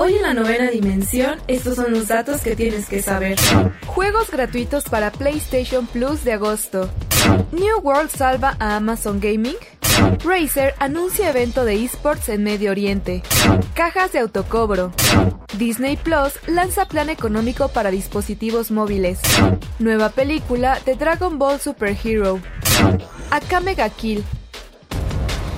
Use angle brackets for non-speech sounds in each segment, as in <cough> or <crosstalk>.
Hoy en la novena dimensión, estos son los datos que tienes que saber. Juegos gratuitos para PlayStation Plus de agosto. New World salva a Amazon Gaming. Razer anuncia evento de esports en Medio Oriente. Cajas de autocobro. Disney Plus lanza plan económico para dispositivos móviles. Nueva película de Dragon Ball Super Hero. Akame ga Kill.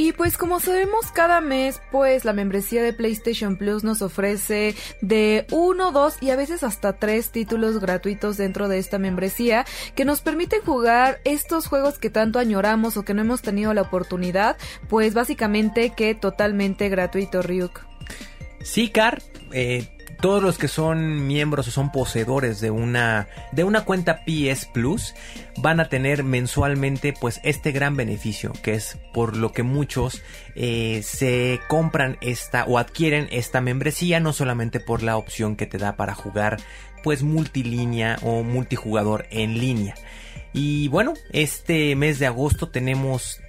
Y pues como sabemos, cada mes pues la membresía de PlayStation Plus nos ofrece de uno, dos y a veces hasta tres títulos gratuitos dentro de esta membresía que nos permiten jugar estos juegos que tanto añoramos o que no hemos tenido la oportunidad, pues básicamente que totalmente gratuito, Ryuk. Sí, Car, eh, todos los que son miembros o son poseedores de una de una cuenta PS Plus van a tener mensualmente pues este gran beneficio que es por lo que muchos eh, se compran esta o adquieren esta membresía no solamente por la opción que te da para jugar pues multilínea o multijugador en línea. Y bueno este mes de agosto tenemos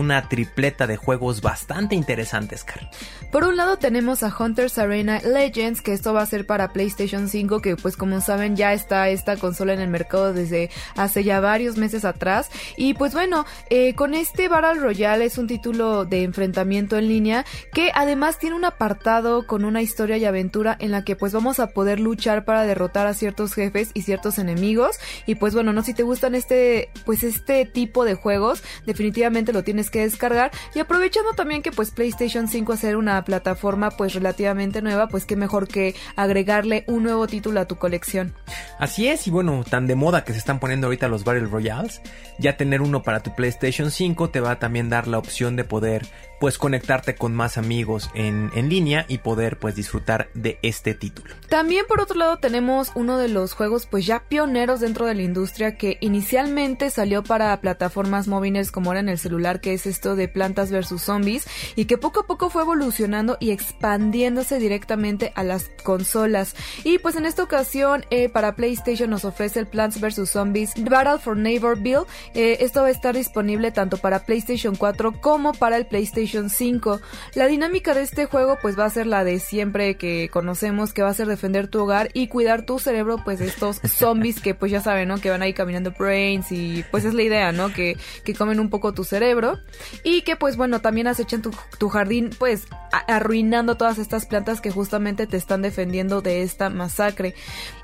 una tripleta de juegos bastante interesantes, Car. Por un lado tenemos a Hunters Arena Legends, que esto va a ser para PlayStation 5, que pues como saben ya está esta consola en el mercado desde hace ya varios meses atrás. Y pues bueno, eh, con este Battle Royale es un título de enfrentamiento en línea que además tiene un apartado con una historia y aventura en la que pues vamos a poder luchar para derrotar a ciertos jefes y ciertos enemigos. Y pues bueno, no si te gustan este pues este tipo de juegos, definitivamente lo tienes que descargar y aprovechando también que pues PlayStation 5 hacer una plataforma pues relativamente nueva, pues qué mejor que agregarle un nuevo título a tu colección. Así es, y bueno, tan de moda que se están poniendo ahorita los Battle Royales, ya tener uno para tu PlayStation 5 te va a también dar la opción de poder pues conectarte con más amigos en, en, línea y poder pues disfrutar de este título. También por otro lado tenemos uno de los juegos pues ya pioneros dentro de la industria que inicialmente salió para plataformas móviles como era en el celular que es esto de Plantas vs Zombies y que poco a poco fue evolucionando y expandiéndose directamente a las consolas y pues en esta ocasión eh, para PlayStation nos ofrece el Plants vs Zombies Battle for Neighborville eh, esto va a estar disponible tanto para PlayStation 4 como para el PlayStation 5. La dinámica de este juego pues va a ser la de siempre que conocemos, que va a ser defender tu hogar y cuidar tu cerebro pues de estos <laughs> zombies que pues ya saben, ¿no? Que van ahí caminando brains y pues es la idea, ¿no? Que, que comen un poco tu cerebro y que pues bueno, también acechan tu, tu jardín pues arruinando todas estas plantas que justamente te están defendiendo de esta masacre.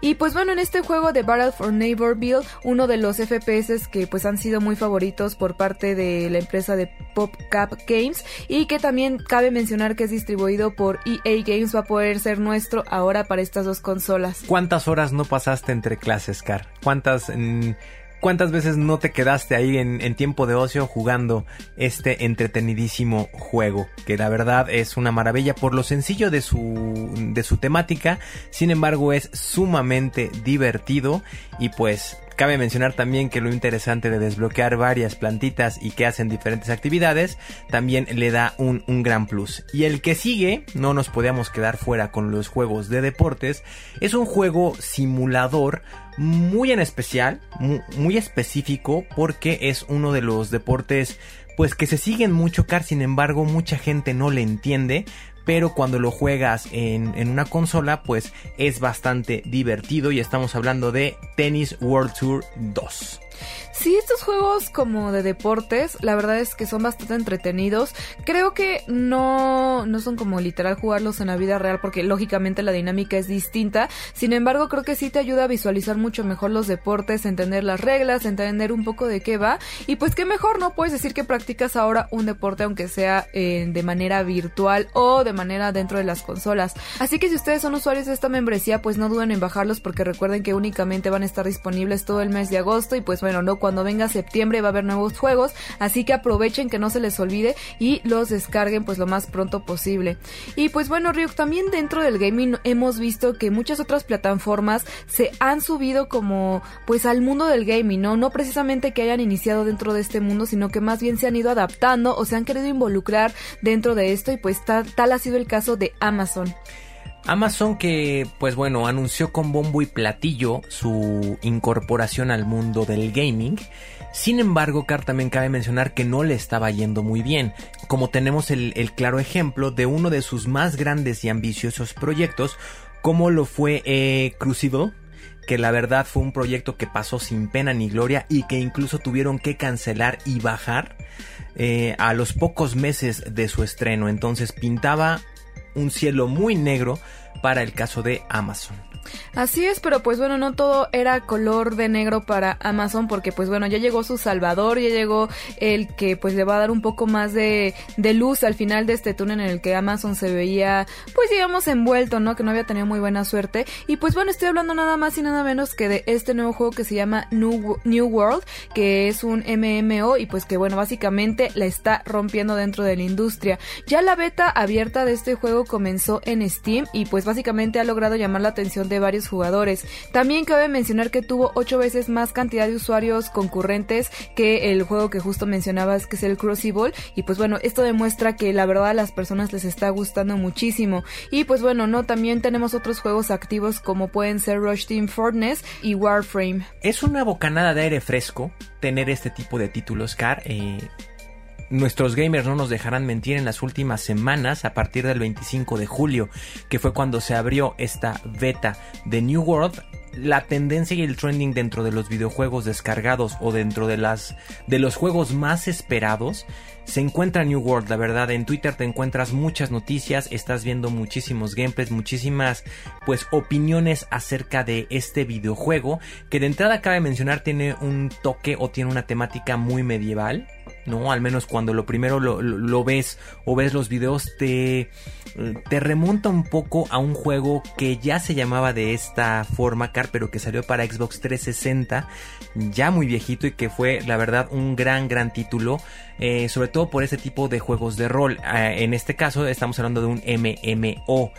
Y pues bueno, en este juego de Battle for Neighborville, uno de los FPS que pues han sido muy favoritos por parte de la empresa de PopCap Games y que también cabe mencionar que es distribuido por EA Games va a poder ser nuestro ahora para estas dos consolas. ¿Cuántas horas no pasaste entre clases, Car? ¿Cuántas... Mm, ¿Cuántas veces no te quedaste ahí en, tiempo de ocio jugando este entretenidísimo juego? Que la verdad es una maravilla por lo sencillo de su, de su temática. Sin embargo es sumamente divertido y pues Cabe mencionar también que lo interesante de desbloquear varias plantitas y que hacen diferentes actividades también le da un, un, gran plus. Y el que sigue, no nos podíamos quedar fuera con los juegos de deportes, es un juego simulador muy en especial, muy, muy específico porque es uno de los deportes pues que se siguen mucho car, sin embargo mucha gente no le entiende, pero cuando lo juegas en, en, una consola pues es bastante divertido y estamos hablando de Tennis World Tour 2. Sí, estos juegos como de deportes, la verdad es que son bastante entretenidos. Creo que no, no son como literal jugarlos en la vida real porque lógicamente la dinámica es distinta. Sin embargo, creo que sí te ayuda a visualizar mucho mejor los deportes, entender las reglas, entender un poco de qué va. Y pues qué mejor, ¿no? Puedes decir que practicas ahora un deporte aunque sea eh, de manera virtual o de manera dentro de las consolas. Así que si ustedes son usuarios de esta membresía, pues no duden en bajarlos porque recuerden que únicamente van a estar disponibles todo el mes de agosto y pues bueno, no cuando venga septiembre va a haber nuevos juegos, así que aprovechen que no se les olvide y los descarguen pues lo más pronto posible. Y pues bueno, Ryuk, también dentro del gaming hemos visto que muchas otras plataformas se han subido como pues al mundo del gaming, ¿no? No precisamente que hayan iniciado dentro de este mundo, sino que más bien se han ido adaptando o se han querido involucrar dentro de esto y pues tal, tal ha sido el caso de Amazon. Amazon que, pues bueno, anunció con bombo y platillo su incorporación al mundo del gaming. Sin embargo, Car también cabe mencionar que no le estaba yendo muy bien, como tenemos el, claro ejemplo de uno de sus más grandes y ambiciosos proyectos, como lo fue eh, Crucible, que la verdad fue un proyecto que pasó sin pena ni gloria y que incluso tuvieron que cancelar y bajar eh, a los pocos meses de su estreno. Entonces pintaba un cielo muy negro para el caso de Amazon. Así es, pero pues bueno, no todo era color de negro para Amazon porque pues bueno, ya llegó su salvador, ya llegó el que pues le va a dar un poco más de, luz al final de este túnel en el que Amazon se veía pues digamos envuelto, ¿no? Que no había tenido muy buena suerte. Y pues bueno, estoy hablando nada más y nada menos que de este nuevo juego que se llama New, New World, que es un MMO y pues que bueno, básicamente la está rompiendo dentro de la industria. Ya la beta abierta de este juego comenzó en Steam y pues básicamente ha logrado llamar la atención de varios jugadores. También cabe mencionar que tuvo 8 veces más cantidad de usuarios concurrentes que el juego que justo mencionabas que es el Crucible y pues bueno, esto demuestra que la verdad a las personas les está gustando muchísimo. Y pues bueno, no, también tenemos otros juegos activos como pueden ser Rush Team Fortnite y Warframe. Es una bocanada de aire fresco tener este tipo de títulos, Car. Eh, nuestros gamers no nos dejarán mentir en las últimas semanas a partir del 25 de julio, que fue cuando se abrió esta beta de New World. La tendencia y el trending dentro de los videojuegos descargados o dentro de las de los juegos más esperados se encuentra New World, la verdad. En Twitter te encuentras muchas noticias, estás viendo muchísimos gameplays, muchísimas pues opiniones acerca de este videojuego que de entrada cabe mencionar tiene un toque o tiene una temática muy medieval ¿no? Al menos cuando lo primero lo, ves o ves los videos te, te remonta un poco a un juego que ya se llamaba de esta forma, Car, pero que salió para Xbox 360, ya muy viejito y que fue la verdad un gran, gran título, eh, sobre todo por ese tipo de juegos de rol. Eh, en este caso estamos hablando de un MMO.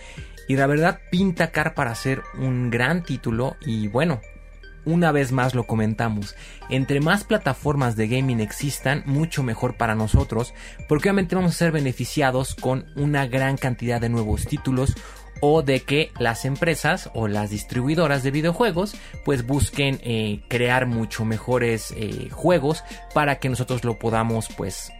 Y la verdad pinta Car para ser un gran título y bueno, una vez más lo comentamos, entre más plataformas de gaming existan, mucho mejor para nosotros, porque obviamente vamos a ser beneficiados con una gran cantidad de nuevos títulos o de que las empresas o las distribuidoras de videojuegos pues busquen eh, crear mucho mejores eh, juegos para que nosotros lo podamos pues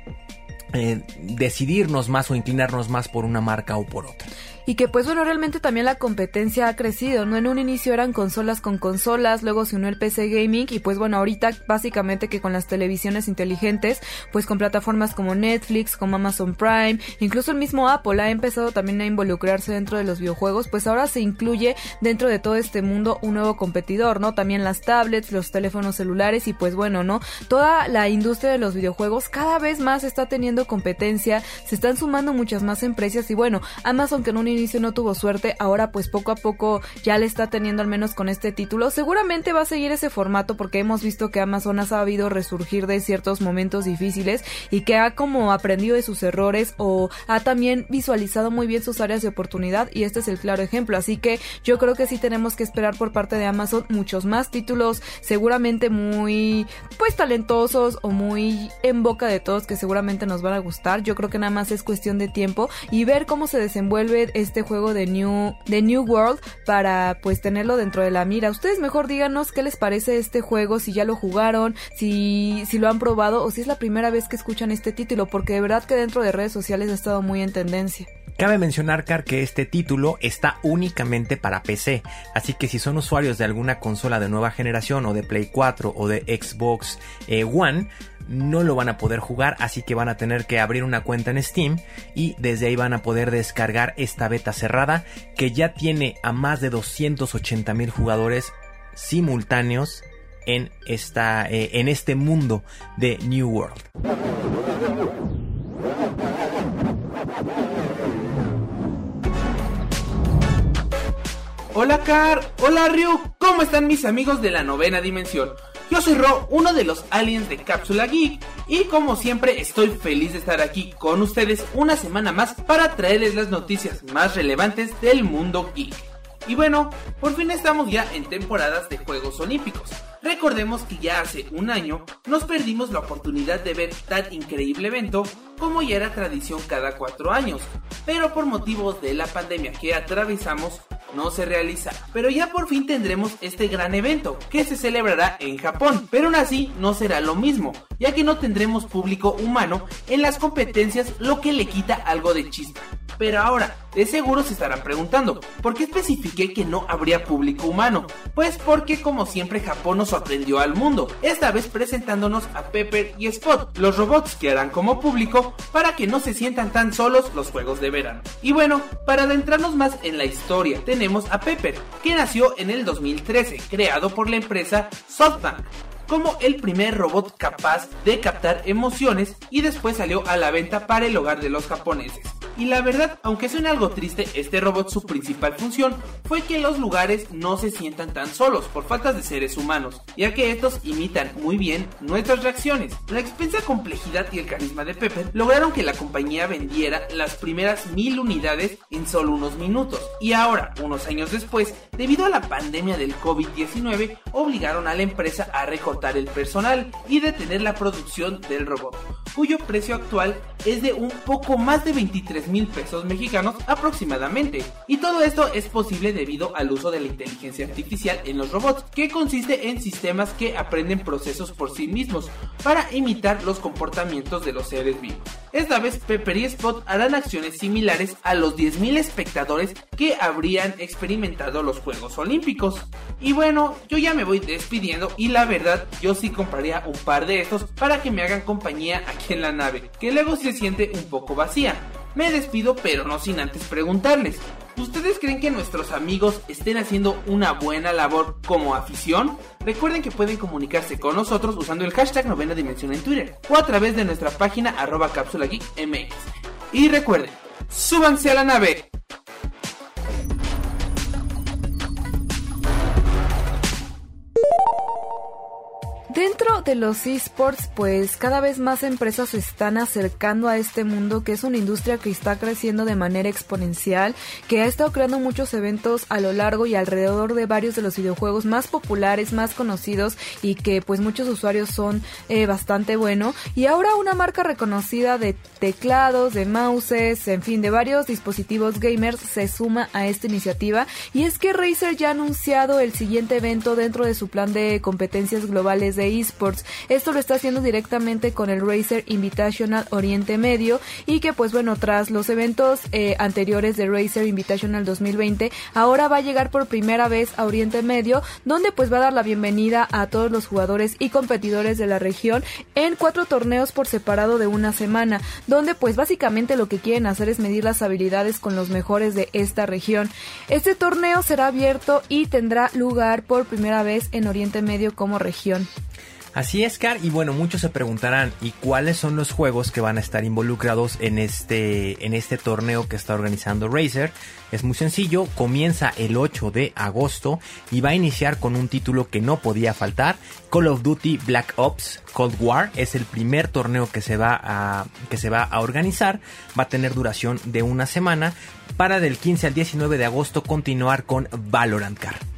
eh, decidirnos más o inclinarnos más por una marca o por otra y que pues bueno, realmente también la competencia ha crecido, ¿no? En un inicio eran consolas con consolas, luego se unió el PC gaming y pues bueno, ahorita básicamente que con las televisiones inteligentes, pues con plataformas como Netflix, como Amazon Prime, incluso el mismo Apple ha empezado también a involucrarse dentro de los videojuegos, pues ahora se incluye dentro de todo este mundo un nuevo competidor, ¿no? También las tablets, los teléfonos celulares y pues bueno, ¿no? Toda la industria de los videojuegos cada vez más está teniendo competencia, se están sumando muchas más empresas y bueno, Amazon que en un inicio no tuvo suerte, ahora pues poco a poco ya le está teniendo al menos con este título. Seguramente va a seguir ese formato porque hemos visto que Amazon ha sabido resurgir de ciertos momentos difíciles y que ha como aprendido de sus errores o ha también visualizado muy bien sus áreas de oportunidad y este es el claro ejemplo. Así que yo creo que sí tenemos que esperar por parte de Amazon muchos más títulos, seguramente muy pues talentosos o muy en boca de todos que seguramente nos van a gustar. Yo creo que nada más es cuestión de tiempo y ver cómo se desenvuelve este juego de New, de New World para pues tenerlo dentro de la mira. Ustedes mejor díganos qué les parece este juego, si ya lo jugaron, si, si lo han probado o si es la primera vez que escuchan este título, porque de verdad que dentro de redes sociales ha estado muy en tendencia. Cabe mencionar, Car, que este título está únicamente para PC, así que si son usuarios de alguna consola de nueva generación o de Play 4 o de Xbox eh, One, no lo van a poder jugar, así que van a tener que abrir una cuenta en Steam y desde ahí van a poder descargar esta beta cerrada que ya tiene a más de 280 mil jugadores simultáneos en, esta, eh, en este mundo de New World. Hola Car, hola Ryu, ¿cómo están mis amigos de la novena dimensión? Yo soy Ro, uno de los aliens de Cápsula Geek, y como siempre estoy feliz de estar aquí con ustedes una semana más para traerles las noticias más relevantes del mundo geek. Y bueno, por fin estamos ya en temporadas de Juegos Olímpicos. Recordemos que ya hace un año nos perdimos la oportunidad de ver tan increíble evento como ya era tradición cada cuatro años, pero por motivos de la pandemia que atravesamos no se realiza. Pero ya por fin tendremos este gran evento que se celebrará en Japón, pero aún así no será lo mismo, ya que no tendremos público humano en las competencias, lo que le quita algo de chispa. Pero ahora, de seguro se estarán preguntando, ¿por qué especifiqué que no habría público humano? Pues porque como siempre Japón nos sorprendió al mundo, esta vez presentándonos a Pepper y Spot, los robots que harán como público para que no se sientan tan solos los juegos de verano. Y bueno, para adentrarnos más en la historia, tenemos a Pepper, que nació en el 2013, creado por la empresa SoftBank como el primer robot capaz de captar emociones y después salió a la venta para el hogar de los japoneses. Y la verdad, aunque suene algo triste, este robot su principal función fue que los lugares no se sientan tan solos por faltas de seres humanos, ya que estos imitan muy bien nuestras reacciones. La expensa complejidad y el carisma de Pepper lograron que la compañía vendiera las primeras mil unidades en solo unos minutos. Y ahora, unos años después, debido a la pandemia del COVID-19, obligaron a la empresa a recortar el personal y detener la producción del robot, cuyo precio actual es de un poco más de 23 mil pesos mexicanos aproximadamente. Y todo esto es posible debido al uso de la inteligencia artificial en los robots, que consiste en sistemas que aprenden procesos por sí mismos para imitar los comportamientos de los seres vivos. Esta vez Pepper y Spot harán acciones similares a los 10.000 espectadores que habrían experimentado los Juegos Olímpicos. Y bueno, yo ya me voy despidiendo y la verdad yo sí compraría un par de estos para que me hagan compañía aquí en la nave, que luego se siente un poco vacía. Me despido pero no sin antes preguntarles, ¿ustedes creen que nuestros amigos estén haciendo una buena labor como afición? Recuerden que pueden comunicarse con nosotros usando el hashtag novena dimensión en Twitter o a través de nuestra página arroba cápsula geek mx. Y recuerden, súbanse a la nave. Dentro de los esports, pues cada vez más empresas se están acercando a este mundo que es una industria que está creciendo de manera exponencial, que ha estado creando muchos eventos a lo largo y alrededor de varios de los videojuegos más populares, más conocidos y que pues muchos usuarios son eh, bastante bueno. Y ahora una marca reconocida de teclados, de mouses, en fin, de varios dispositivos gamers se suma a esta iniciativa y es que Razer ya ha anunciado el siguiente evento dentro de su plan de competencias globales de esports. Esto lo está haciendo directamente con el Racer Invitational Oriente Medio y que pues bueno, tras los eventos eh, anteriores de Racer Invitational 2020, ahora va a llegar por primera vez a Oriente Medio, donde pues va a dar la bienvenida a todos los jugadores y competidores de la región en cuatro torneos por separado de una semana, donde pues básicamente lo que quieren hacer es medir las habilidades con los mejores de esta región. Este torneo será abierto y tendrá lugar por primera vez en Oriente Medio como región. Así es, Car, y bueno, muchos se preguntarán, ¿y cuáles son los juegos que van a estar involucrados en este, en este torneo que está organizando Razer? Es muy sencillo, comienza el 8 de agosto y va a iniciar con un título que no podía faltar, Call of Duty Black Ops Cold War, es el primer torneo que se va a, que se va a organizar, va a tener duración de una semana, para del 15 al 19 de agosto continuar con Valorant Car.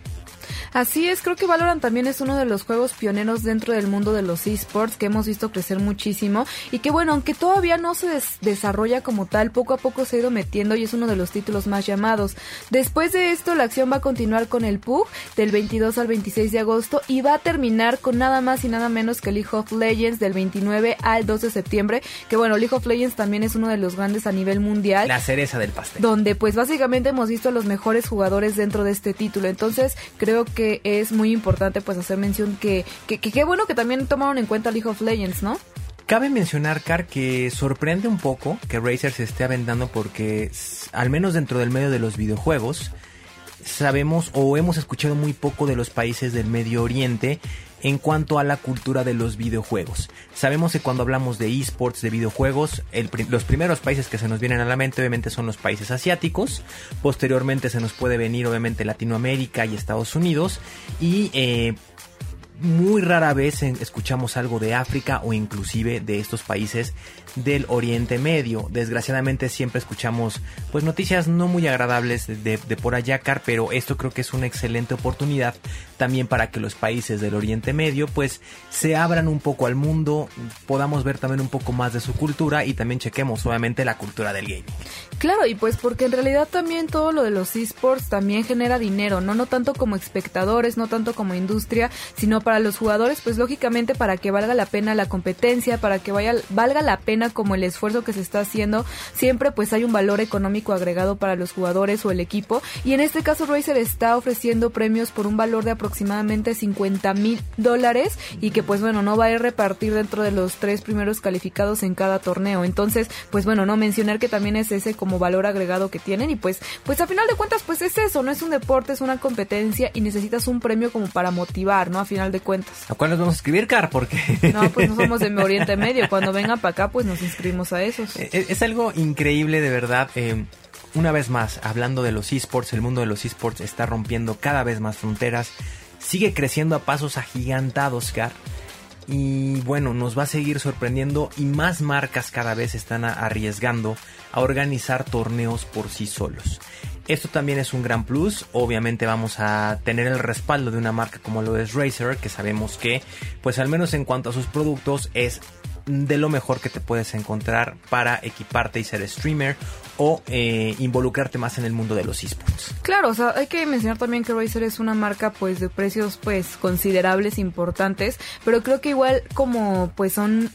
Así es, creo que Valorant también es uno de los juegos pioneros dentro del mundo de los esports que hemos visto crecer muchísimo y que bueno, aunque todavía no se des desarrolla como tal, poco a poco se ha ido metiendo y es uno de los títulos más llamados. Después de esto, la acción va a continuar con el PUG del 22 al 26 de agosto y va a terminar con nada más y nada menos que League of Legends del 29 al 2 de septiembre, que bueno, League of Legends también es uno de los grandes a nivel mundial. La cereza del pastel. Donde pues básicamente hemos visto a los mejores jugadores dentro de este título. Entonces creo que es muy importante pues hacer mención que qué que, bueno que también tomaron en cuenta League of Legends, ¿no? Cabe mencionar, Car, que sorprende un poco que Razer se esté aventando porque, al menos dentro del medio de los videojuegos, sabemos o hemos escuchado muy poco de los países del Medio Oriente en cuanto a la cultura de los videojuegos. Sabemos que cuando hablamos de esports, de videojuegos, los primeros países que se nos vienen a la mente obviamente son los países asiáticos, posteriormente se nos puede venir obviamente Latinoamérica y Estados Unidos y eh, muy rara vez escuchamos algo de África o inclusive de estos países del Oriente Medio. Desgraciadamente siempre escuchamos pues noticias no muy agradables de, por allá, Car, pero esto creo que es una excelente oportunidad también para que los países del Oriente Medio pues se abran un poco al mundo, podamos ver también un poco más de su cultura y también chequemos obviamente la cultura del gaming. Claro, y pues porque en realidad también todo lo de los esports también genera dinero, ¿no? No tanto como espectadores, no tanto como industria, sino para los jugadores, pues lógicamente para que valga la pena la competencia, para que vaya, valga la pena como el esfuerzo que se está haciendo, siempre pues hay un valor económico agregado para los jugadores o el equipo. Y en este caso Razer está ofreciendo premios por un valor de aproximadamente 50 mil dólares y que pues bueno, no va a repartir dentro de los tres primeros calificados en cada torneo. Entonces, pues bueno, no mencionar que también es ese como valor agregado que tienen y pues, pues a final de cuentas pues es eso, no es un deporte, es una competencia y necesitas un premio como para motivar, ¿no? A final de cuentas. ¿A cuál nos vamos a escribir, Car? Porque... <laughs> No, pues no somos de Oriente <laughs> Medio. Cuando vengan para acá, pues nos inscribimos a esos. Eh, eh, es, algo increíble de verdad. Eh, una vez más, hablando de los esports, el mundo de los esports está rompiendo cada vez más fronteras. Sigue creciendo a pasos agigantados, Car. Y bueno, nos va a seguir sorprendiendo y más marcas cada vez están arriesgando a organizar torneos por sí solos. Esto también es un gran plus. Obviamente vamos a tener el respaldo de una marca como lo es Razer, que sabemos que, pues al menos en cuanto a sus productos, es de lo mejor que te puedes encontrar para equiparte y ser streamer o eh, involucrarte más en el mundo de los esports. Claro, o sea, hay que mencionar también que Razer es una marca pues de precios pues considerables, importantes, pero creo que igual como pues son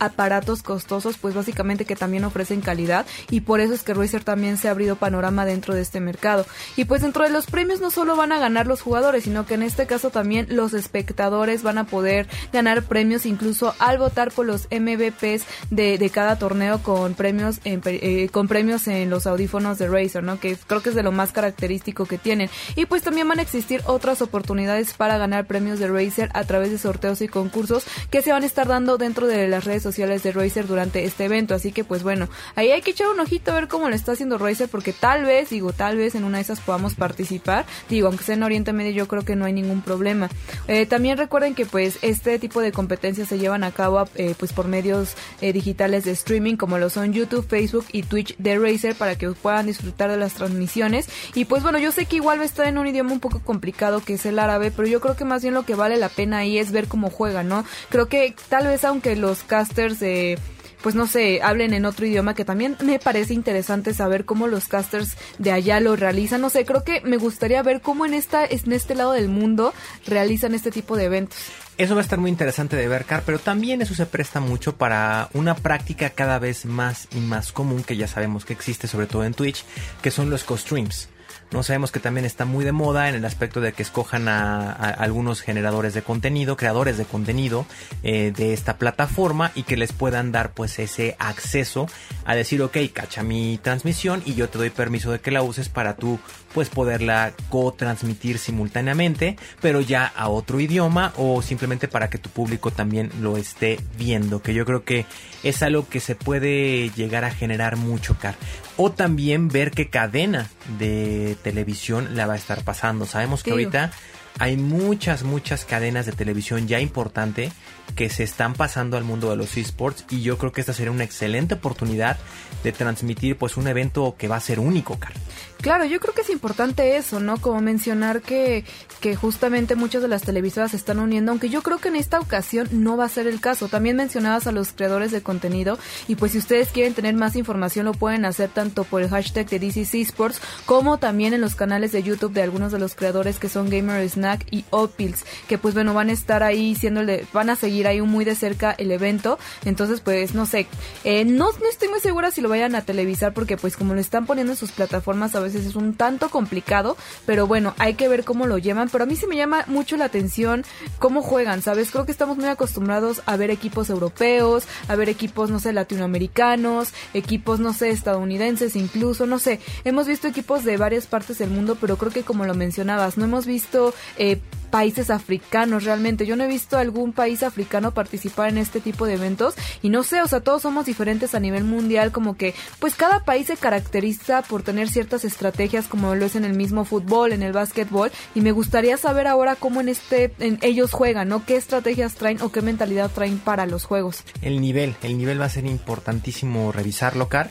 aparatos costosos, pues básicamente que también ofrecen calidad y por eso es que Razer también se ha abrido panorama dentro de este mercado. Y pues dentro de los premios no solo van a ganar los jugadores, sino que en este caso también los espectadores van a poder ganar premios incluso al votar por los MVPs de, de cada torneo con premios en, eh, con premios en los audífonos de Razer, ¿no? Que creo que es de lo más característico que tienen. Y pues también van a existir otras oportunidades para ganar premios de Razer a través de sorteos y concursos que se van a estar dando dentro de las redes sociales sociales de Razer durante este evento. Así que pues bueno, ahí hay que echar un ojito a ver cómo lo está haciendo Razer porque tal vez, digo, tal vez en una de esas podamos participar. Digo, aunque sea en Oriente Medio yo creo que no hay ningún problema. Eh, también recuerden que pues este tipo de competencias se llevan a cabo eh, pues por medios eh, digitales de streaming como lo son YouTube, Facebook y Twitch de Razer para que puedan disfrutar de las transmisiones. Y pues bueno, yo sé que igual va a estar en un idioma un poco complicado que es el árabe, pero yo creo que más bien lo que vale la pena ahí es ver cómo juega, ¿no? Creo que tal vez aunque los casters de pues no sé, hablen en otro idioma que también me parece interesante saber cómo los casters de allá lo realizan. No sé, creo que me gustaría ver cómo en esta en este lado del mundo realizan este tipo de eventos. Eso va a estar muy interesante de ver, Car, pero también eso se presta mucho para una práctica cada vez más y más común que ya sabemos que existe, sobre todo en Twitch, que son los co-streams. No sabemos que también está muy de moda en el aspecto de que escojan a, algunos generadores de contenido, creadores de contenido eh, de esta plataforma y que les puedan dar pues ese acceso a decir, ok, cacha mi transmisión y yo te doy permiso de que la uses para tú pues poderla co-transmitir simultáneamente, pero ya a otro idioma o simplemente para que tu público también lo esté viendo, que yo creo que es algo que se puede llegar a generar mucho, Car. O también ver qué cadena de televisión la va a estar pasando. Sabemos que ahorita hay muchas, muchas cadenas de televisión ya importante que se están pasando al mundo de los esports y yo creo que esta sería una excelente oportunidad de transmitir pues un evento que va a ser único, Car. Claro, yo creo que es importante eso, ¿no? Como mencionar que, que justamente muchas de las televisoras se están uniendo, aunque yo creo que en esta ocasión no va a ser el caso. También mencionabas a los creadores de contenido y pues si ustedes quieren tener más información lo pueden hacer tanto por el hashtag de DCC Sports como también en los canales de YouTube de algunos de los creadores que son Gamer Snack y Opils, que pues bueno, van a estar ahí siéndole, van a seguir ahí muy de cerca el evento. Entonces pues no sé, eh, no, no estoy muy segura si lo vayan a televisar porque pues como lo están poniendo en sus plataformas a veces es un tanto complicado, pero bueno, hay que ver cómo lo llevan. Pero a mí sí me llama mucho la atención cómo juegan, ¿sabes? Creo que estamos muy acostumbrados a ver equipos europeos, a ver equipos, no sé, latinoamericanos, equipos, no sé, estadounidenses incluso, no sé. Hemos visto equipos de varias partes del mundo, pero creo que como lo mencionabas, no hemos visto eh, países africanos realmente. Yo no he visto algún país africano participar en este tipo de eventos y no sé, o sea, todos somos diferentes a nivel mundial, como que pues cada país se caracteriza por tener ciertas estrategias como lo es en el mismo fútbol, en el básquetbol y me gustaría saber ahora cómo en este en ellos juegan, ¿no? ¿Qué estrategias traen o qué mentalidad traen para los juegos? El nivel, el nivel va a ser importantísimo revisarlo, Car.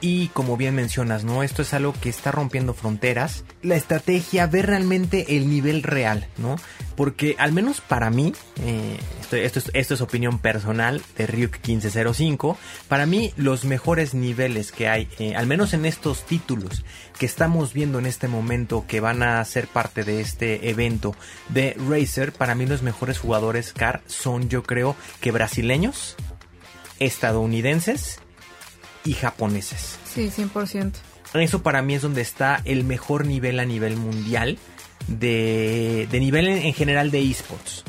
Y como bien mencionas, ¿no? Esto es algo que está rompiendo fronteras. La estrategia, ver realmente el nivel real, ¿no? Porque al menos para mí, eh, esto, es, esto, es, opinión personal de Ryuk 1505, para mí los mejores niveles que hay, eh, al menos en estos títulos que estamos viendo en este momento que van a ser parte de este evento de Racer, para mí los mejores jugadores CAR son yo creo que brasileños, estadounidenses, y japoneses. Sí, 100%. Eso para mí es donde está el mejor nivel a nivel mundial de, de nivel en, en general de esports.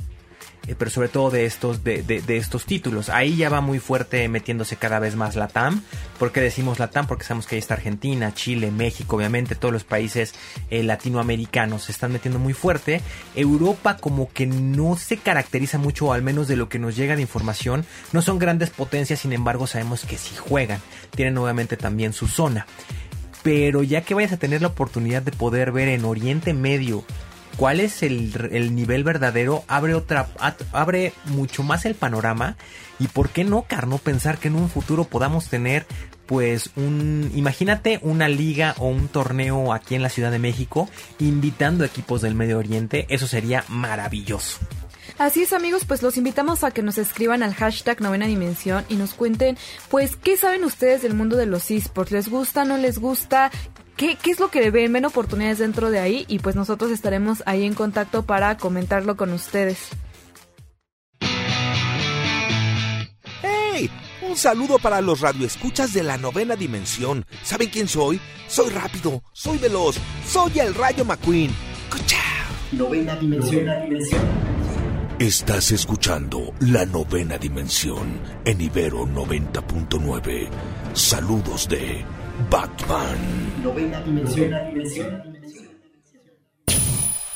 Eh, pero sobre todo de estos, de, de, de, estos títulos. Ahí ya va muy fuerte metiéndose cada vez más la TAM. ¿Por qué decimos la TAM? Porque sabemos que ahí está Argentina, Chile, México, obviamente todos los países eh, latinoamericanos se están metiendo muy fuerte. Europa como que no se caracteriza mucho, al menos de lo que nos llega de información, no son grandes potencias, sin embargo sabemos que si juegan, tienen obviamente también su zona. Pero ya que vayas a tener la oportunidad de poder ver en Oriente Medio cuál es el, el, nivel verdadero, abre otra, abre mucho más el panorama. Y por qué no, Carno, pensar que en un futuro podamos tener, pues, un, imagínate una liga o un torneo aquí en la Ciudad de México, invitando equipos del Medio Oriente, eso sería maravilloso. Así es amigos, pues los invitamos a que nos escriban al hashtag novena dimensión y nos cuenten pues qué saben ustedes del mundo de los esports, les gusta, no les gusta, ¿Qué, ¿Qué, es lo que ven? ¿Ven oportunidades dentro de ahí? Y pues nosotros estaremos ahí en contacto para comentarlo con ustedes. ¡Hey! Un saludo para los radioescuchas de la novena dimensión. ¿Saben quién soy? Soy rápido, soy veloz, soy el Rayo McQueen. ¡Cuchao! Novena dimensión. Novena dimensión. Estás escuchando la novena dimensión en Ibero 90.9. Saludos de Batman. Novena dimensión. Novena dimensión.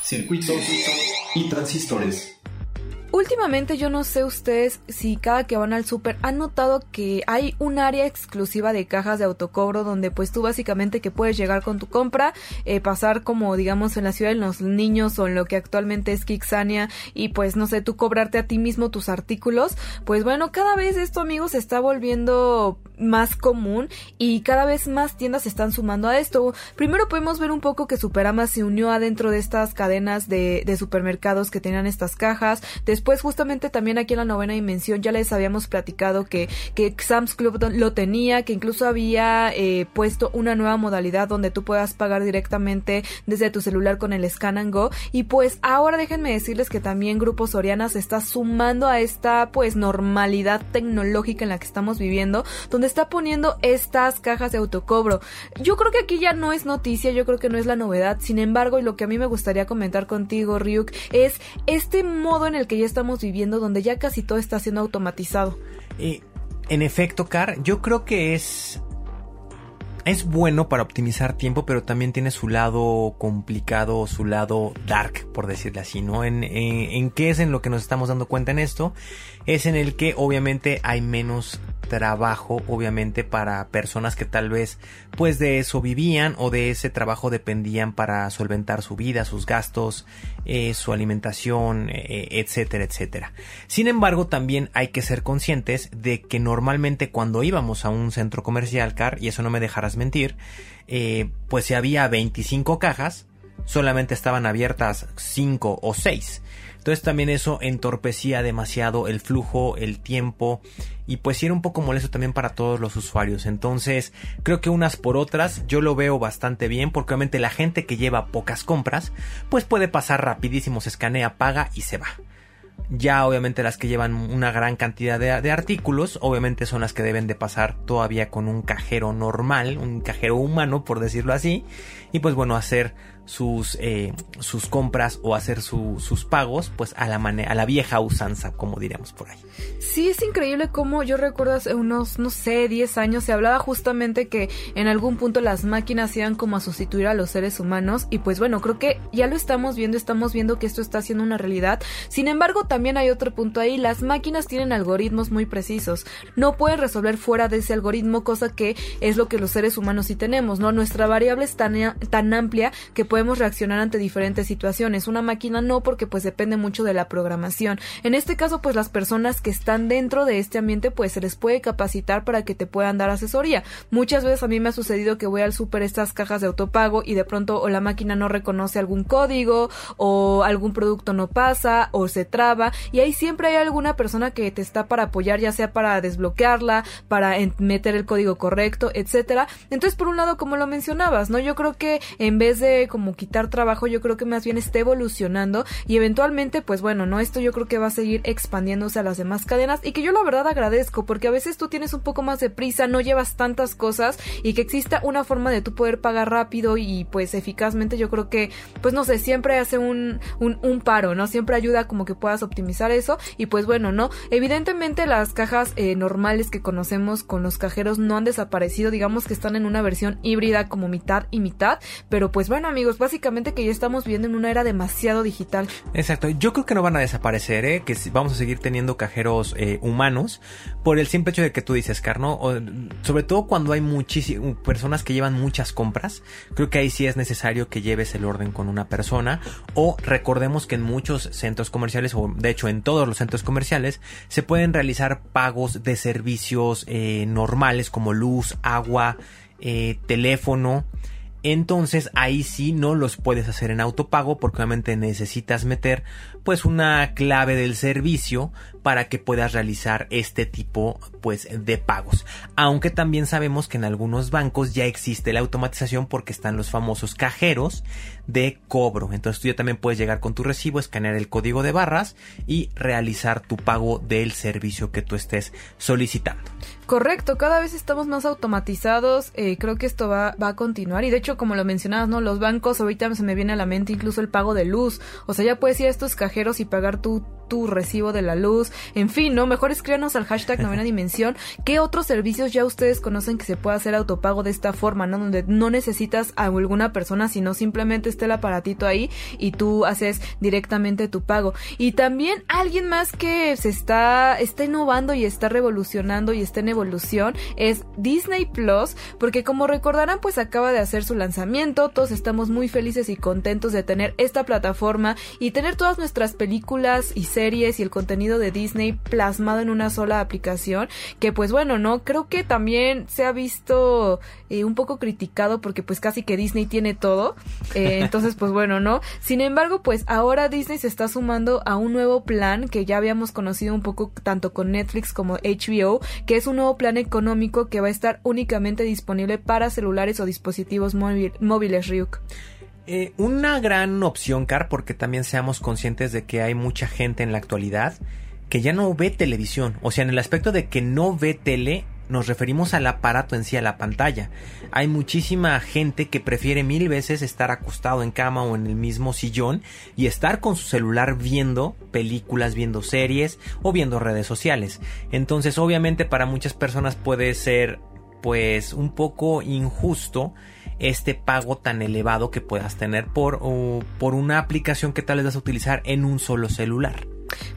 Circuitos y transistores. Últimamente yo no sé ustedes si cada que van al súper han notado que hay un área exclusiva de cajas de autocobro donde pues tú básicamente que puedes llegar con tu compra, eh, pasar como digamos en la ciudad de los niños o en lo que actualmente es Kixania y pues no sé, tú cobrarte a ti mismo tus artículos. Pues bueno, cada vez esto amigos se está volviendo más común y cada vez más tiendas se están sumando a esto. Primero podemos ver un poco que Superama se unió adentro de estas cadenas de, de supermercados que tenían estas cajas. Justamente también aquí en la novena dimensión ya les habíamos platicado que, que Sam's Club lo tenía, que incluso había eh, puesto una nueva modalidad donde tú puedas pagar directamente desde tu celular con el Scan and Go. Y pues ahora déjenme decirles que también Grupo Soriana se está sumando a esta pues normalidad tecnológica en la que estamos viviendo, donde está poniendo estas cajas de autocobro. Yo creo que aquí ya no es noticia, yo creo que no es la novedad. Sin embargo, y lo que a mí me gustaría comentar contigo, Ryuk, es este modo en el que ya estamos viviendo donde ya casi todo está siendo automatizado. En efecto, Car, yo creo que es es bueno para optimizar tiempo, pero también tiene su lado complicado, su lado dark, por decirlo así, ¿no? En, en, qué es en lo que nos estamos dando cuenta en esto, es en el que obviamente hay menos trabajo, obviamente, para personas que tal vez pues de eso vivían o de ese trabajo dependían para solventar su vida, sus gastos, eh, su alimentación, eh, etcétera, etcétera. Sin embargo, también hay que ser conscientes de que normalmente cuando íbamos a un centro comercial, Car, y eso no me dejarás mentir, eh, pues si había 25 cajas, solamente estaban abiertas 5 o 6. Entonces también eso entorpecía demasiado el flujo, el tiempo y pues sí era un poco molesto también para todos los usuarios. Entonces creo que unas por otras yo lo veo bastante bien porque obviamente la gente que lleva pocas compras pues puede pasar rapidísimo, se escanea, paga y se va. Ya obviamente las que llevan una gran cantidad de, de, artículos, obviamente son las que deben de pasar todavía con un cajero normal, un cajero humano por decirlo así, y pues bueno, hacer sus, eh, sus compras o hacer su, sus pagos pues a la, a la vieja usanza, como diríamos por ahí. Sí, es increíble como yo recuerdo hace unos, no sé, 10 años se hablaba justamente que en algún punto las máquinas iban como a sustituir a los seres humanos y pues bueno, creo que ya lo estamos viendo, estamos viendo que esto está siendo una realidad. Sin embargo, también hay otro punto ahí, las máquinas tienen algoritmos muy precisos. No pueden resolver fuera de ese algoritmo, cosa que es lo que los seres humanos sí tenemos, ¿no? Nuestra variable es tan, tan amplia que podemos reaccionar ante diferentes situaciones. Una máquina no porque pues depende mucho de la programación. En este caso pues las personas que están dentro de este ambiente pues se les puede capacitar para que te puedan dar asesoría. Muchas veces a mí me ha sucedido que voy al super estas cajas de autopago y de pronto o la máquina no reconoce algún código o algún producto no pasa o se traba y ahí siempre hay alguna persona que te está para apoyar ya sea para desbloquearla, para meter el código correcto, etcétera. Entonces por un lado como lo mencionabas, ¿no? Yo creo que en vez de como quitar trabajo, yo creo que más bien esté evolucionando y eventualmente, pues bueno, no, esto yo creo que va a seguir expandiéndose a las demás cadenas y que yo la verdad agradezco porque a veces tú tienes un poco más de prisa, no llevas tantas cosas y que exista una forma de tú poder pagar rápido y pues eficazmente, yo creo que, pues no sé, siempre hace un, un, un paro, ¿no? Siempre ayuda como que puedas optimizar eso y pues bueno, ¿no? Evidentemente las cajas eh, normales que conocemos con los cajeros no han desaparecido, digamos que están en una versión híbrida como mitad y mitad, pero pues bueno amigos, básicamente que ya estamos viviendo en una era demasiado digital. Exacto, yo creo que no van a desaparecer, ¿eh? que vamos a seguir teniendo cajeros eh, humanos por el simple hecho de que tú dices, Carno, sobre todo cuando hay muchísimas personas que llevan muchas compras, creo que ahí sí es necesario que lleves el orden con una persona o recordemos que en muchos centros comerciales o de hecho en todos los centros comerciales se pueden realizar pagos de servicios eh, normales como luz, agua, teléfono, entonces ahí sí no los puedes hacer en autopago porque obviamente necesitas meter pues una clave del servicio para que puedas realizar este tipo pues de pagos. Aunque también sabemos que en algunos bancos ya existe la automatización porque están los famosos cajeros de cobro. Entonces tú ya también puedes llegar con tu recibo, escanear el código de barras y realizar tu pago del servicio que tú estés solicitando. Correcto, cada vez estamos más automatizados, eh, creo que esto va, va, a continuar y de hecho como lo mencionabas, ¿no? Los bancos, ahorita se me viene a la mente incluso el pago de luz, o sea, ya puedes ir a estos cajeros y pagar tu, tu recibo de la luz, en fin, ¿no? Mejor escríbanos al hashtag <laughs> novena dimensión, ¿qué otros servicios ya ustedes conocen que se puede hacer autopago de esta forma, ¿no? Donde no necesitas a alguna persona, sino simplemente esté el aparatito ahí y tú haces directamente tu pago. Y también alguien más que se está, está innovando y está revolucionando y está en evolución es Disney Plus, porque como recordarán, pues acaba de hacer su lanzamiento, todos estamos muy felices y contentos de tener esta plataforma y tener todas nuestras películas y series y el contenido de Disney plasmado en una sola aplicación, que pues bueno, no, creo que también se ha visto eh, un poco criticado porque pues casi que Disney tiene todo, eh, <laughs> entonces pues bueno, no, sin embargo pues ahora Disney se está sumando a un nuevo plan que ya habíamos conocido un poco tanto con Netflix como HBO, que es un nuevo plan económico que va a estar únicamente disponible para celulares o dispositivos móvil, móviles Ryuk. Eh, una gran opción, Car, porque también seamos conscientes de que hay mucha gente en la actualidad que ya no ve televisión. O sea, en el aspecto de que no ve tele, nos referimos al aparato en sí, a la pantalla. Hay muchísima gente que prefiere mil veces estar acostado en cama o en el mismo sillón y estar con su celular viendo películas, viendo series o viendo redes sociales. Entonces, obviamente para muchas personas puede ser pues un poco injusto este pago tan elevado que puedas tener por, por una aplicación que tal vez vas a utilizar en un solo celular.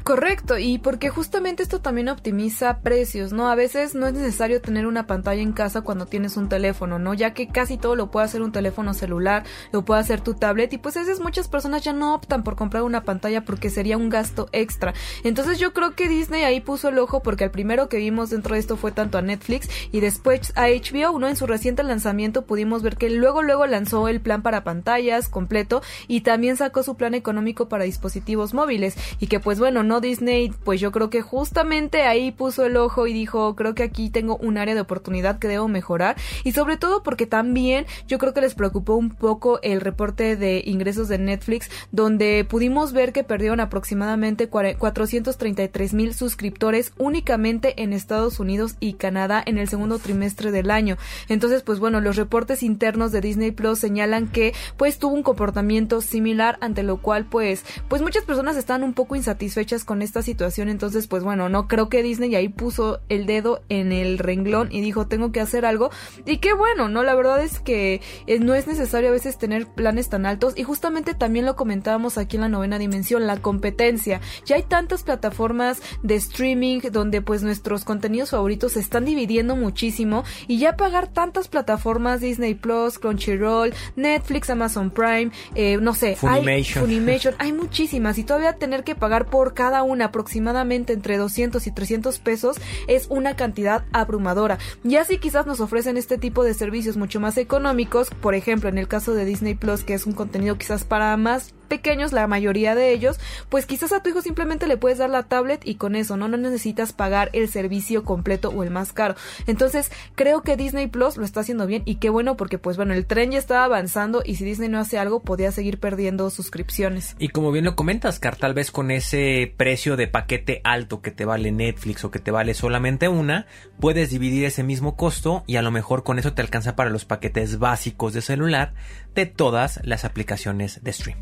Correcto, y porque justamente esto también optimiza precios, ¿no? A veces no es necesario tener una pantalla en casa cuando tienes un teléfono, ¿no? Ya que casi todo lo puede hacer un teléfono celular, lo puede hacer tu tablet y pues a veces muchas personas ya no optan por comprar una pantalla porque sería un gasto extra. Entonces yo creo que Disney ahí puso el ojo porque el primero que vimos dentro de esto fue tanto a Netflix y después a HBO, ¿no? En su reciente lanzamiento pudimos ver que luego luego lanzó el plan para pantallas completo y también sacó su plan económico para dispositivos móviles y que pues bueno, no Disney, pues yo creo que justamente ahí puso el ojo y dijo, creo que aquí tengo un área de oportunidad que debo mejorar y sobre todo porque también yo creo que les preocupó un poco el reporte de ingresos de Netflix donde pudimos ver que perdieron aproximadamente 433 mil suscriptores únicamente en Estados Unidos y Canadá en el segundo trimestre del año. Entonces, pues bueno, los reportes internos de Disney Plus señalan que pues tuvo un comportamiento similar ante lo cual pues pues muchas personas están un poco insatisfechas con esta situación, entonces pues bueno, no creo que Disney ahí puso el dedo en el renglón y dijo, "Tengo que hacer algo." Y qué bueno, ¿no? La verdad es que eh, no es necesario a veces tener planes tan altos y justamente también lo comentábamos aquí en la novena dimensión, la competencia. Ya hay tantas plataformas de streaming donde pues nuestros contenidos favoritos se están dividiendo muchísimo y ya pagar tantas plataformas Disney Plus, Crunchyroll, Netflix, Amazon Prime, eh, no sé, Funimation. Hay, Funimation, hay muchísimas y todavía tener que pagar por cada una aproximadamente entre 200 y 300 pesos es una cantidad abrumadora. Ya si quizás nos ofrecen este tipo de servicios mucho más económicos, por ejemplo en el caso de Disney Plus que es un contenido quizás para más pequeños, la mayoría de ellos, pues quizás a tu hijo simplemente le puedes dar la tablet y con eso, ¿no? No necesitas pagar el servicio completo o el más caro. Entonces, creo que Disney Plus lo está haciendo bien y qué bueno porque pues bueno, el tren ya estaba avanzando y si Disney no hace algo, podía seguir perdiendo suscripciones. Y como bien lo comentas, Car, tal vez con ese precio de paquete alto que te vale Netflix o que te vale solamente una, puedes dividir ese mismo costo y a lo mejor con eso te alcanza para los paquetes básicos de celular de todas las aplicaciones de stream.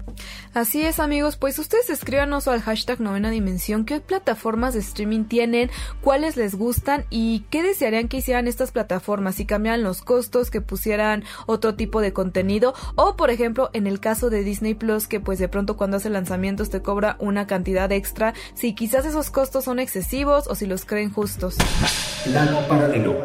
Así es amigos, pues ustedes escríbanos al hashtag novena dimensión qué plataformas de streaming tienen, cuáles les gustan y qué desearían que hicieran estas plataformas, si cambiaran los costos, que pusieran otro tipo de contenido o por ejemplo en el caso de Disney Plus que pues de pronto cuando hace lanzamientos te cobra una cantidad extra, si quizás esos costos son excesivos o si los creen justos. Plano paralelo.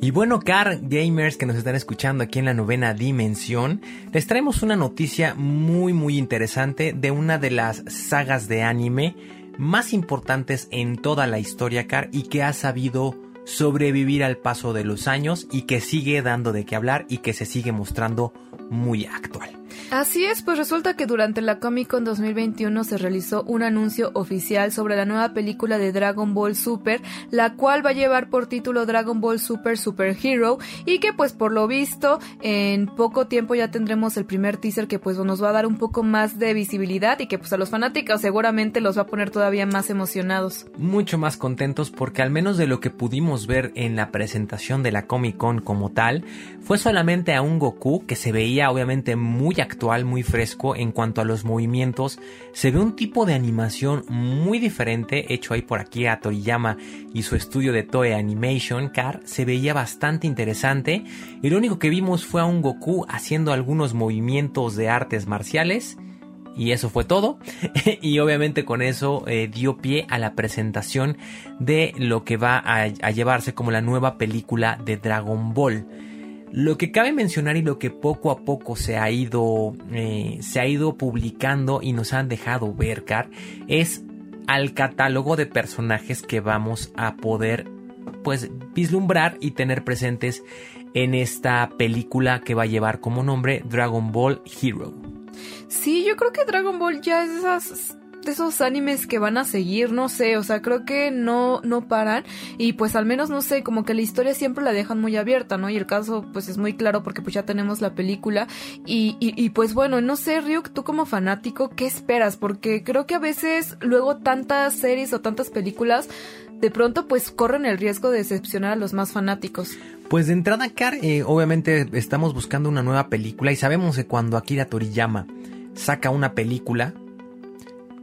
Y bueno, car gamers que nos están escuchando aquí en la novena dimensión, les traemos una noticia muy muy interesante de una de las sagas de anime más importantes en toda la historia, car, y que ha sabido sobrevivir al paso de los años y que sigue dando de qué hablar y que se sigue mostrando muy actual. Así es, pues resulta que durante la Comic Con 2021 se realizó un anuncio oficial sobre la nueva película de Dragon Ball Super, la cual va a llevar por título Dragon Ball Super Super Hero y que pues por lo visto en poco tiempo ya tendremos el primer teaser que pues nos va a dar un poco más de visibilidad y que pues a los fanáticos seguramente los va a poner todavía más emocionados. Mucho más contentos porque al menos de lo que pudimos ver en la presentación de la Comic Con como tal, fue solamente a un Goku que se veía obviamente muy actual muy fresco en cuanto a los movimientos. Se ve un tipo de animación muy diferente hecho ahí por aquí a Toriyama y su estudio de Toei Animation Car. Se veía bastante interesante y lo único que vimos fue a un Goku haciendo algunos movimientos de artes marciales. Y eso fue todo. <laughs> y obviamente con eso eh, dio pie a la presentación de lo que va a llevarse como la nueva película de Dragon Ball. Lo que cabe mencionar y lo que poco a poco se ha ido, eh, se ha ido publicando y nos han dejado ver, Car, es al catálogo de personajes que vamos a poder pues vislumbrar y tener presentes en esta película que va a llevar como nombre Dragon Ball Hero. Sí, yo creo que Dragon Ball ya es esas esos animes que van a seguir, no sé, o sea, creo que no, no paran y pues al menos no sé, como que la historia siempre la dejan muy abierta, ¿no? Y el caso pues es muy claro porque pues ya tenemos la película y, y, pues bueno, no sé, Ryuk, tú como fanático, ¿qué esperas? Porque creo que a veces luego tantas series o tantas películas de pronto pues corren el riesgo de decepcionar a los más fanáticos. Pues de entrada, Car, eh, obviamente estamos buscando una nueva película y sabemos que cuando Akira Toriyama saca una película,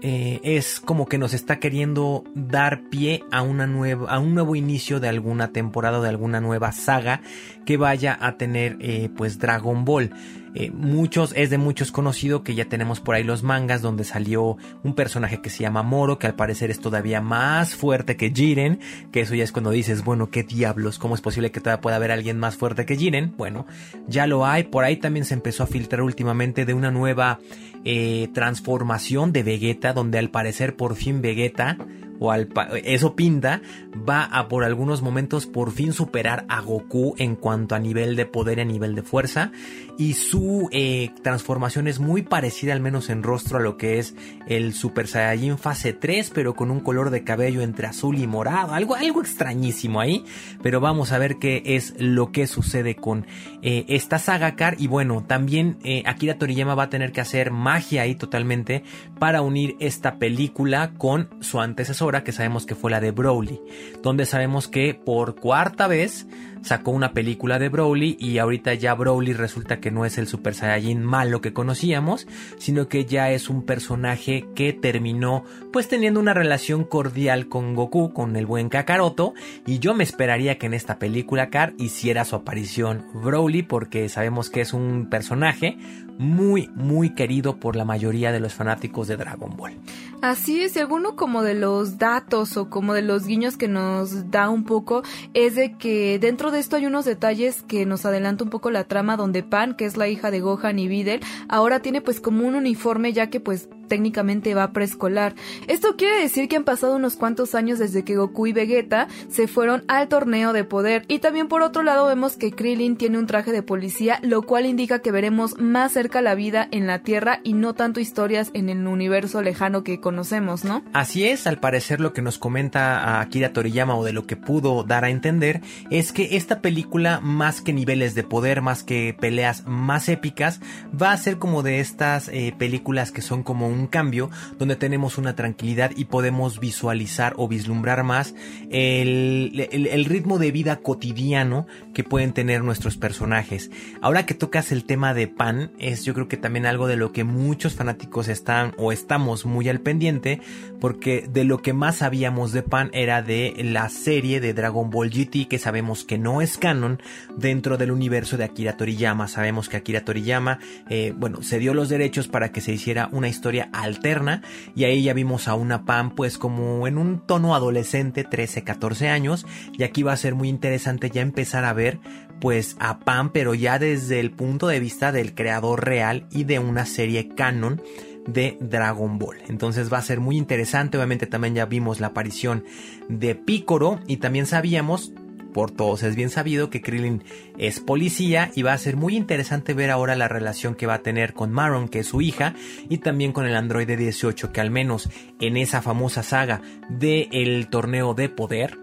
eh, es como que nos está queriendo dar pie a una nueva a un nuevo inicio de alguna temporada de alguna nueva saga que vaya a tener eh, pues Dragon Ball. Eh, muchos, es de muchos conocido que ya tenemos por ahí los mangas donde salió un personaje que se llama Moro, que al parecer es todavía más fuerte que Jiren, que eso ya es cuando dices, bueno, qué diablos, ¿cómo es posible que todavía pueda haber alguien más fuerte que Jiren? Bueno, ya lo hay, por ahí también se empezó a filtrar últimamente de una nueva eh, transformación de Vegeta, donde al parecer por fin Vegeta o al eso pinta, va a por algunos momentos por fin superar a Goku en cuanto a nivel de poder y a nivel de fuerza. Y su eh, transformación es muy parecida, al menos en rostro, a lo que es el Super Saiyajin fase 3, pero con un color de cabello entre azul y morado. Algo, algo extrañísimo ahí. Pero vamos a ver qué es lo que sucede con eh, esta saga Car. Y bueno, también eh, Akira Toriyama va a tener que hacer magia ahí totalmente para unir esta película con su antecesor que sabemos que fue la de Broly, donde sabemos que por cuarta vez sacó una película de Broly y ahorita ya Broly resulta que no es el Super Saiyajin malo que conocíamos, sino que ya es un personaje que terminó pues teniendo una relación cordial con Goku, con el buen Kakaroto, y yo me esperaría que en esta película Car hiciera su aparición Broly porque sabemos que es un personaje muy muy querido por la mayoría de los fanáticos de Dragon Ball. Así es, y alguno como de los datos o como de los guiños que nos da un poco es de que dentro de esto hay unos detalles que nos adelanta un poco la trama donde Pan, que es la hija de Gohan y Videl, ahora tiene pues como un uniforme ya que pues técnicamente va preescolar. Esto quiere decir que han pasado unos cuantos años desde que Goku y Vegeta se fueron al torneo de poder. Y también por otro lado vemos que Krillin tiene un traje de policía, lo cual indica que veremos más cerca la vida en la Tierra y no tanto historias en el universo lejano que conocemos, ¿no? Así es, al parecer lo que nos comenta Akira Toriyama o de lo que pudo dar a entender es que esta película más que niveles de poder, más que peleas más épicas, va a ser como de estas eh, películas que son como un cambio donde tenemos una tranquilidad y podemos visualizar o vislumbrar más el, ritmo de vida cotidiano que pueden tener nuestros personajes. Ahora que tocas el tema de Pan, es yo creo que también algo de lo que muchos fanáticos están o estamos muy al pendiente, porque de lo que más sabíamos de Pan era de la serie de Dragon Ball GT, que sabemos que no es canon dentro del universo de Akira Toriyama. Sabemos que Akira Toriyama, eh, bueno, se dio los derechos para que se hiciera una historia alterna y ahí ya vimos a una Pam pues como en un tono adolescente 13 14 años y aquí va a ser muy interesante ya empezar a ver pues a Pam pero ya desde el punto de vista del creador real y de una serie canon de Dragon Ball. Entonces va a ser muy interesante. Obviamente también ya vimos la aparición de Picoro y también sabíamos por todos es bien sabido que Krillin es policía y va a ser muy interesante ver ahora la relación que va a tener con Maron, que es su hija, y también con el androide 18, que al menos en esa famosa saga del el torneo de poder,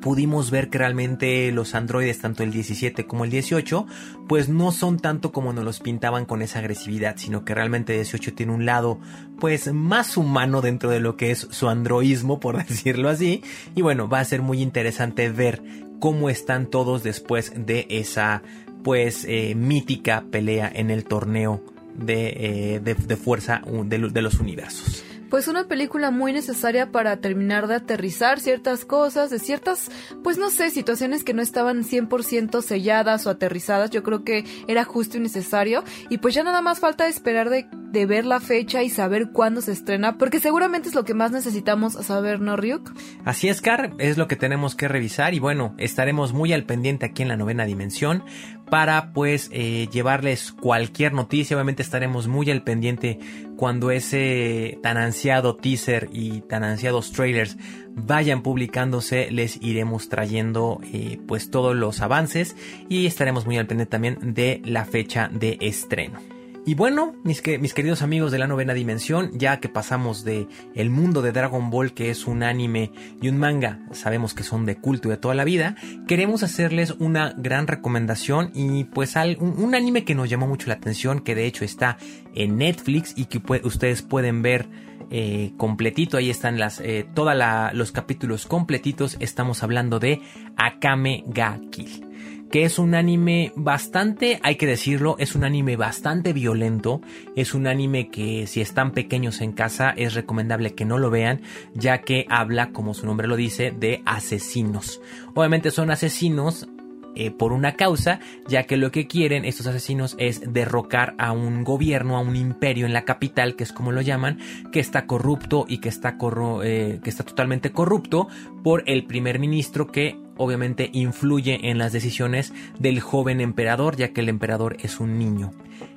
pudimos ver que realmente los androides, tanto el 17 como el 18, pues no son tanto como nos los pintaban con esa agresividad, sino que realmente el 18 tiene un lado pues más humano dentro de lo que es su androísmo, por <laughs> decirlo así. Y bueno, va a ser muy interesante ver cómo están todos después de esa pues eh, mítica pelea en el torneo de, eh, de, fuerza de, de los universos pues una película muy necesaria para terminar de aterrizar ciertas cosas, de ciertas, pues no sé, situaciones que no estaban 100% selladas o aterrizadas. Yo creo que era justo y necesario. Y pues ya nada más falta esperar de, de ver la fecha y saber cuándo se estrena, porque seguramente es lo que más necesitamos saber, ¿no, Ryuk? Así es, Car, es lo que tenemos que revisar y bueno, estaremos muy al pendiente aquí en la novena dimensión para pues eh, llevarles cualquier noticia. Obviamente estaremos muy al pendiente cuando ese tan ansiado teaser y tan ansiados trailers vayan publicándose. Les iremos trayendo eh, pues todos los avances y estaremos muy al pendiente también de la fecha de estreno. Y bueno, mis, mis, queridos amigos de la novena dimensión, ya que pasamos de el mundo de Dragon Ball, que es un anime y un manga, sabemos que son de culto de toda la vida, queremos hacerles una gran recomendación y pues un, anime que nos llamó mucho la atención, que de hecho está en Netflix y que ustedes pueden ver eh, completito, ahí están las, eh, todos los capítulos completitos, estamos hablando de Akame ga Kill que es un anime bastante, hay que decirlo, es un anime bastante violento, es un anime que si están pequeños en casa es recomendable que no lo vean, ya que habla, como su nombre lo dice, de asesinos. Obviamente son asesinos eh, por una causa, ya que lo que quieren estos asesinos es derrocar a un gobierno, a un imperio en la capital, que es como lo llaman, que está corrupto y que está, eh, que está totalmente corrupto por el primer ministro que obviamente influye en las decisiones del joven emperador, ya que el emperador es un niño.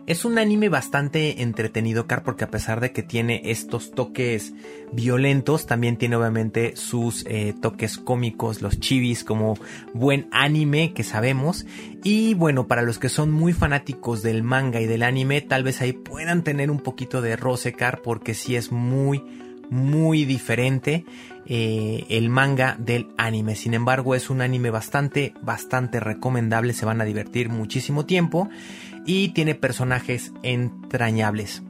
Es un anime bastante entretenido, Car, porque a pesar de que tiene estos toques violentos, también tiene obviamente sus eh, toques cómicos, los chivis, como buen anime que sabemos. Y bueno, para los que son muy fanáticos del manga y del anime, tal vez ahí puedan tener un poquito de roce, Car, porque sí es muy, muy diferente. Eh, el manga del anime. Sin embargo, es un anime bastante, bastante recomendable. Se van a divertir muchísimo tiempo y tiene personajes entrañables.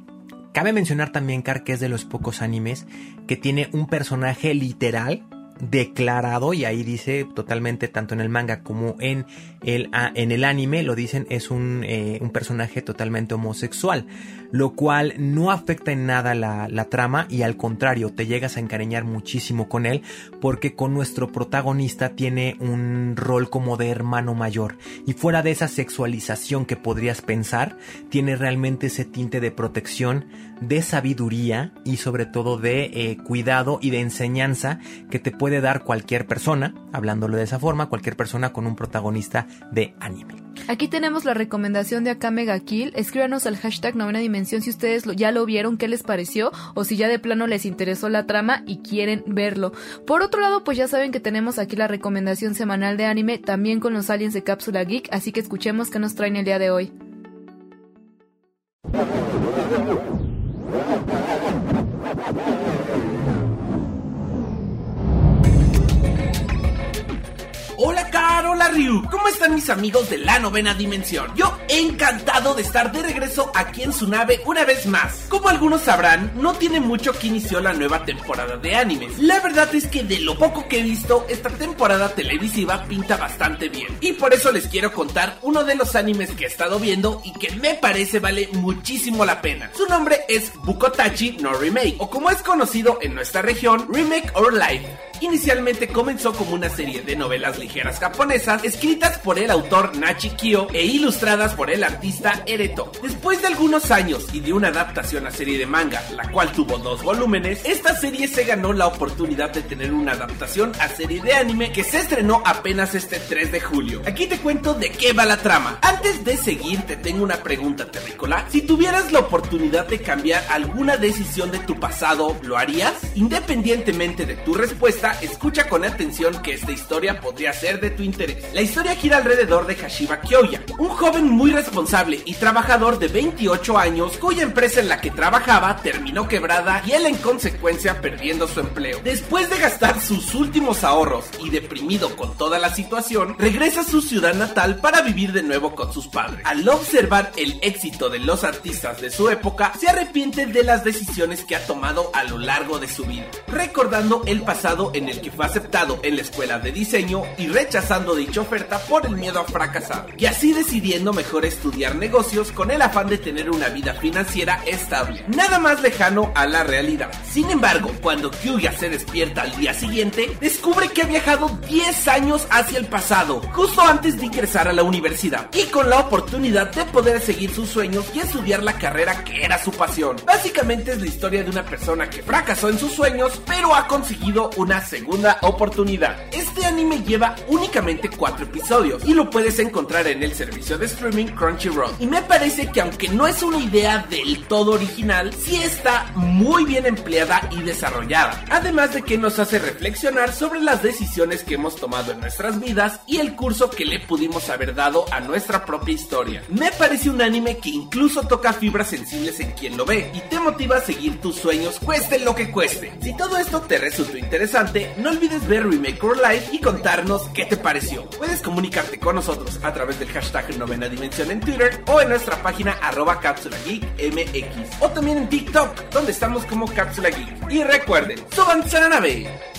Cabe mencionar también, Car, que es de los pocos animes que tiene un personaje literal declarado y ahí dice totalmente tanto en el manga como en el, en el anime lo dicen es un, eh, un personaje totalmente homosexual lo cual no afecta en nada la, la, trama y al contrario te llegas a encariñar muchísimo con él porque con nuestro protagonista tiene un rol como de hermano mayor y fuera de esa sexualización que podrías pensar tiene realmente ese tinte de protección de sabiduría y sobre todo de eh, cuidado y de enseñanza que te puede dar cualquier persona, hablándolo de esa forma, cualquier persona con un protagonista de anime. Aquí tenemos la recomendación de Akame Gakil. Escríbanos al hashtag novena dimensión si ustedes ya lo vieron, qué les pareció o si ya de plano les interesó la trama y quieren verlo. Por otro lado, pues ya saben que tenemos aquí la recomendación semanal de anime también con los aliens de Cápsula Geek, así que escuchemos qué nos traen el día de hoy. Hola Caro, hola Ryu, ¿cómo están mis amigos de la novena dimensión? Yo encantado de estar de regreso aquí en su nave una vez más. Como algunos sabrán, no tiene mucho que inició la nueva temporada de animes. La verdad es que de lo poco que he visto, esta temporada televisiva pinta bastante bien. Y por eso les quiero contar uno de los animes que he estado viendo y que me parece vale muchísimo la pena. Su nombre es Bukotachi no Remake, o como es conocido en nuestra región, Remake or Life. Inicialmente comenzó como una serie de novelas ligeras japonesas escritas por el autor Nachi Kyo e ilustradas por el artista Ereto. Después de algunos años y de una adaptación a serie de manga, la cual tuvo dos volúmenes, esta serie se ganó la oportunidad de tener una adaptación a serie de anime que se estrenó apenas este 3 de julio. Aquí te cuento de qué va la trama. Antes de seguir, te tengo una pregunta terrícola. Si tuvieras la oportunidad de cambiar alguna decisión de tu pasado, ¿lo harías? Independientemente de tu respuesta, escucha con atención que esta historia podría ser de tu interés. La historia gira alrededor de Hashiba Kyoya, un joven muy responsable y trabajador de 28 años cuya empresa en la que trabajaba terminó quebrada y él en consecuencia perdiendo su empleo. Después de gastar sus últimos ahorros y deprimido con toda la situación, regresa a su ciudad natal para vivir de nuevo con sus padres. Al observar el éxito de los artistas de su época, se arrepiente de las decisiones que ha tomado a lo largo de su vida, recordando el pasado en el que fue aceptado en la escuela de diseño y rechazando dicha oferta por el miedo a fracasar, y así decidiendo mejor estudiar negocios con el afán de tener una vida financiera estable, nada más lejano a la realidad. Sin embargo, cuando Kyuya se despierta al día siguiente, descubre que ha viajado 10 años hacia el pasado, justo antes de ingresar a la universidad, y con la oportunidad de poder seguir sus sueños y estudiar la carrera que era su pasión. Básicamente es la historia de una persona que fracasó en sus sueños, pero ha conseguido una segunda oportunidad. Este anime lleva únicamente 4 episodios y lo puedes encontrar en el servicio de streaming Crunchyroll. Y me parece que aunque no es una idea del todo original, sí está muy bien empleada y desarrollada. Además de que nos hace reflexionar sobre las decisiones que hemos tomado en nuestras vidas y el curso que le pudimos haber dado a nuestra propia historia. Me parece un anime que incluso toca fibras sensibles en quien lo ve y te motiva a seguir tus sueños cueste lo que cueste. Si todo esto te resultó interesante, no olvides ver Remake or Life y contarnos qué te pareció. Puedes comunicarte con nosotros a través del hashtag novena dimensión en Twitter o en nuestra página arroba cápsula geek o también en TikTok donde estamos como cápsula geek. Y recuerden, súbanse a la nave.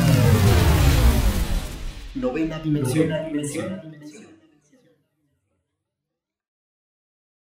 Novena dimensión. Novena dimensión.